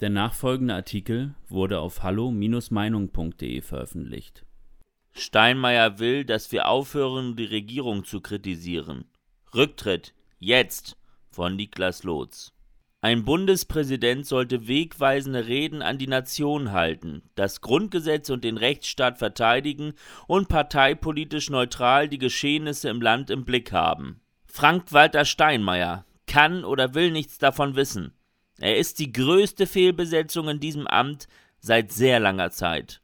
Der nachfolgende Artikel wurde auf hallo-meinung.de veröffentlicht. Steinmeier will, dass wir aufhören, die Regierung zu kritisieren. Rücktritt. Jetzt. Von Niklas Lotz. Ein Bundespräsident sollte wegweisende Reden an die Nation halten, das Grundgesetz und den Rechtsstaat verteidigen und parteipolitisch neutral die Geschehnisse im Land im Blick haben. Frank-Walter Steinmeier kann oder will nichts davon wissen. Er ist die größte Fehlbesetzung in diesem Amt seit sehr langer Zeit.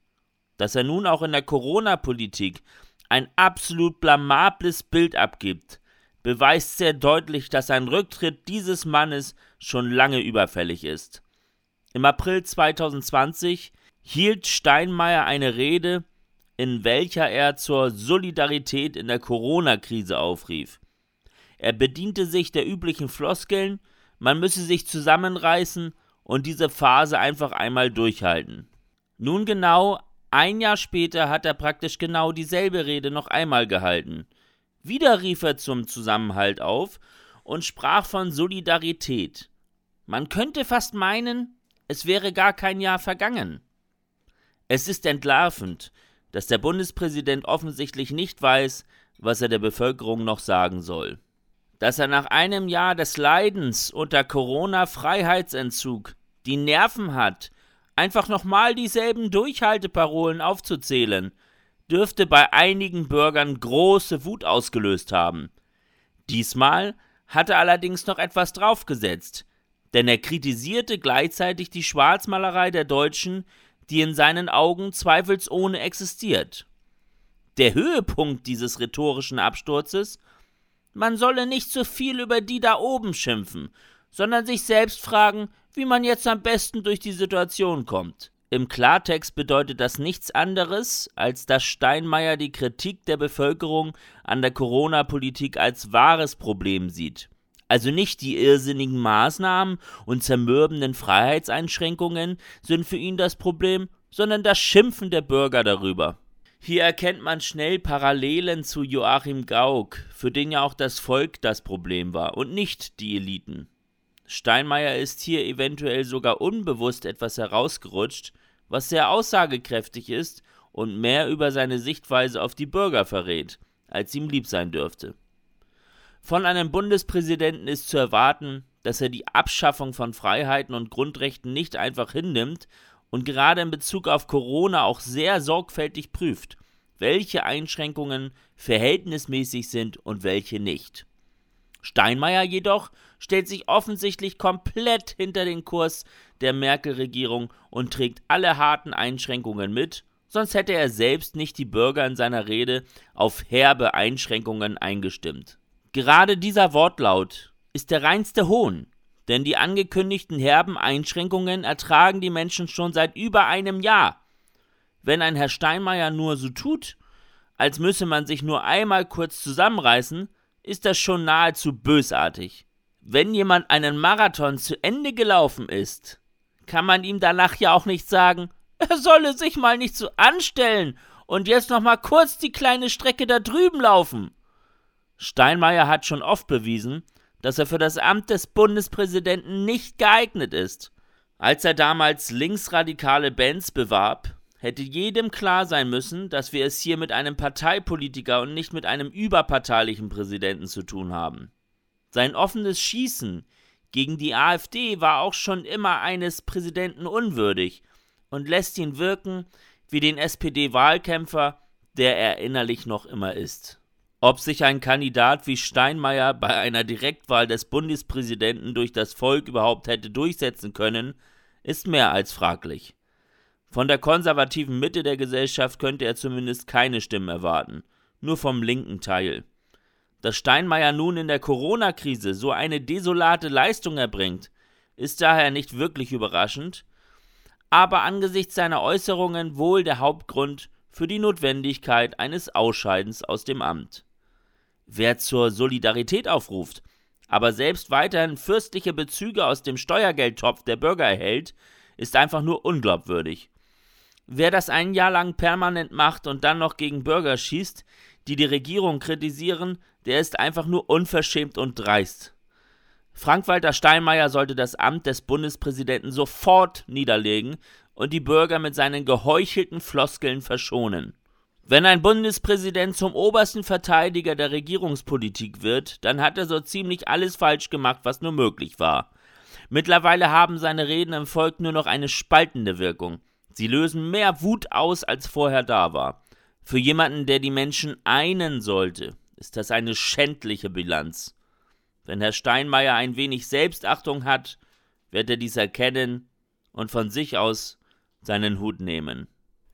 Dass er nun auch in der Corona-Politik ein absolut blamables Bild abgibt, beweist sehr deutlich, dass ein Rücktritt dieses Mannes schon lange überfällig ist. Im April 2020 hielt Steinmeier eine Rede, in welcher er zur Solidarität in der Corona-Krise aufrief. Er bediente sich der üblichen Floskeln, man müsse sich zusammenreißen und diese Phase einfach einmal durchhalten. Nun genau ein Jahr später hat er praktisch genau dieselbe Rede noch einmal gehalten. Wieder rief er zum Zusammenhalt auf und sprach von Solidarität. Man könnte fast meinen, es wäre gar kein Jahr vergangen. Es ist entlarvend, dass der Bundespräsident offensichtlich nicht weiß, was er der Bevölkerung noch sagen soll. Dass er nach einem Jahr des Leidens unter Corona-Freiheitsentzug die Nerven hat, einfach nochmal dieselben Durchhalteparolen aufzuzählen, dürfte bei einigen Bürgern große Wut ausgelöst haben. Diesmal hatte allerdings noch etwas draufgesetzt, denn er kritisierte gleichzeitig die Schwarzmalerei der Deutschen, die in seinen Augen zweifelsohne existiert. Der Höhepunkt dieses rhetorischen Absturzes man solle nicht zu viel über die da oben schimpfen, sondern sich selbst fragen, wie man jetzt am besten durch die Situation kommt. Im Klartext bedeutet das nichts anderes, als dass Steinmeier die Kritik der Bevölkerung an der Corona-Politik als wahres Problem sieht. Also nicht die irrsinnigen Maßnahmen und zermürbenden Freiheitseinschränkungen sind für ihn das Problem, sondern das Schimpfen der Bürger darüber. Hier erkennt man schnell Parallelen zu Joachim Gauck, für den ja auch das Volk das Problem war und nicht die Eliten. Steinmeier ist hier eventuell sogar unbewusst etwas herausgerutscht, was sehr aussagekräftig ist und mehr über seine Sichtweise auf die Bürger verrät, als ihm lieb sein dürfte. Von einem Bundespräsidenten ist zu erwarten, dass er die Abschaffung von Freiheiten und Grundrechten nicht einfach hinnimmt und gerade in Bezug auf Corona auch sehr sorgfältig prüft, welche Einschränkungen verhältnismäßig sind und welche nicht. Steinmeier jedoch stellt sich offensichtlich komplett hinter den Kurs der Merkel-Regierung und trägt alle harten Einschränkungen mit, sonst hätte er selbst nicht die Bürger in seiner Rede auf herbe Einschränkungen eingestimmt. Gerade dieser Wortlaut ist der reinste Hohn, denn die angekündigten herben Einschränkungen ertragen die Menschen schon seit über einem Jahr. Wenn ein Herr Steinmeier nur so tut, als müsse man sich nur einmal kurz zusammenreißen, ist das schon nahezu bösartig. Wenn jemand einen Marathon zu Ende gelaufen ist, kann man ihm danach ja auch nicht sagen, er solle sich mal nicht so anstellen und jetzt noch mal kurz die kleine Strecke da drüben laufen. Steinmeier hat schon oft bewiesen, dass er für das Amt des Bundespräsidenten nicht geeignet ist. Als er damals linksradikale Bands bewarb, hätte jedem klar sein müssen, dass wir es hier mit einem Parteipolitiker und nicht mit einem überparteilichen Präsidenten zu tun haben. Sein offenes Schießen gegen die AfD war auch schon immer eines Präsidenten unwürdig und lässt ihn wirken wie den SPD-Wahlkämpfer, der er innerlich noch immer ist. Ob sich ein Kandidat wie Steinmeier bei einer Direktwahl des Bundespräsidenten durch das Volk überhaupt hätte durchsetzen können, ist mehr als fraglich. Von der konservativen Mitte der Gesellschaft könnte er zumindest keine Stimmen erwarten, nur vom linken Teil. Dass Steinmeier nun in der Corona-Krise so eine desolate Leistung erbringt, ist daher nicht wirklich überraschend, aber angesichts seiner Äußerungen wohl der Hauptgrund für die Notwendigkeit eines Ausscheidens aus dem Amt. Wer zur Solidarität aufruft, aber selbst weiterhin fürstliche Bezüge aus dem Steuergeldtopf der Bürger erhält, ist einfach nur unglaubwürdig. Wer das ein Jahr lang permanent macht und dann noch gegen Bürger schießt, die die Regierung kritisieren, der ist einfach nur unverschämt und dreist. Frank-Walter Steinmeier sollte das Amt des Bundespräsidenten sofort niederlegen und die Bürger mit seinen geheuchelten Floskeln verschonen. Wenn ein Bundespräsident zum obersten Verteidiger der Regierungspolitik wird, dann hat er so ziemlich alles falsch gemacht, was nur möglich war. Mittlerweile haben seine Reden im Volk nur noch eine spaltende Wirkung. Sie lösen mehr Wut aus, als vorher da war. Für jemanden, der die Menschen einen sollte, ist das eine schändliche Bilanz. Wenn Herr Steinmeier ein wenig Selbstachtung hat, wird er dies erkennen und von sich aus seinen Hut nehmen.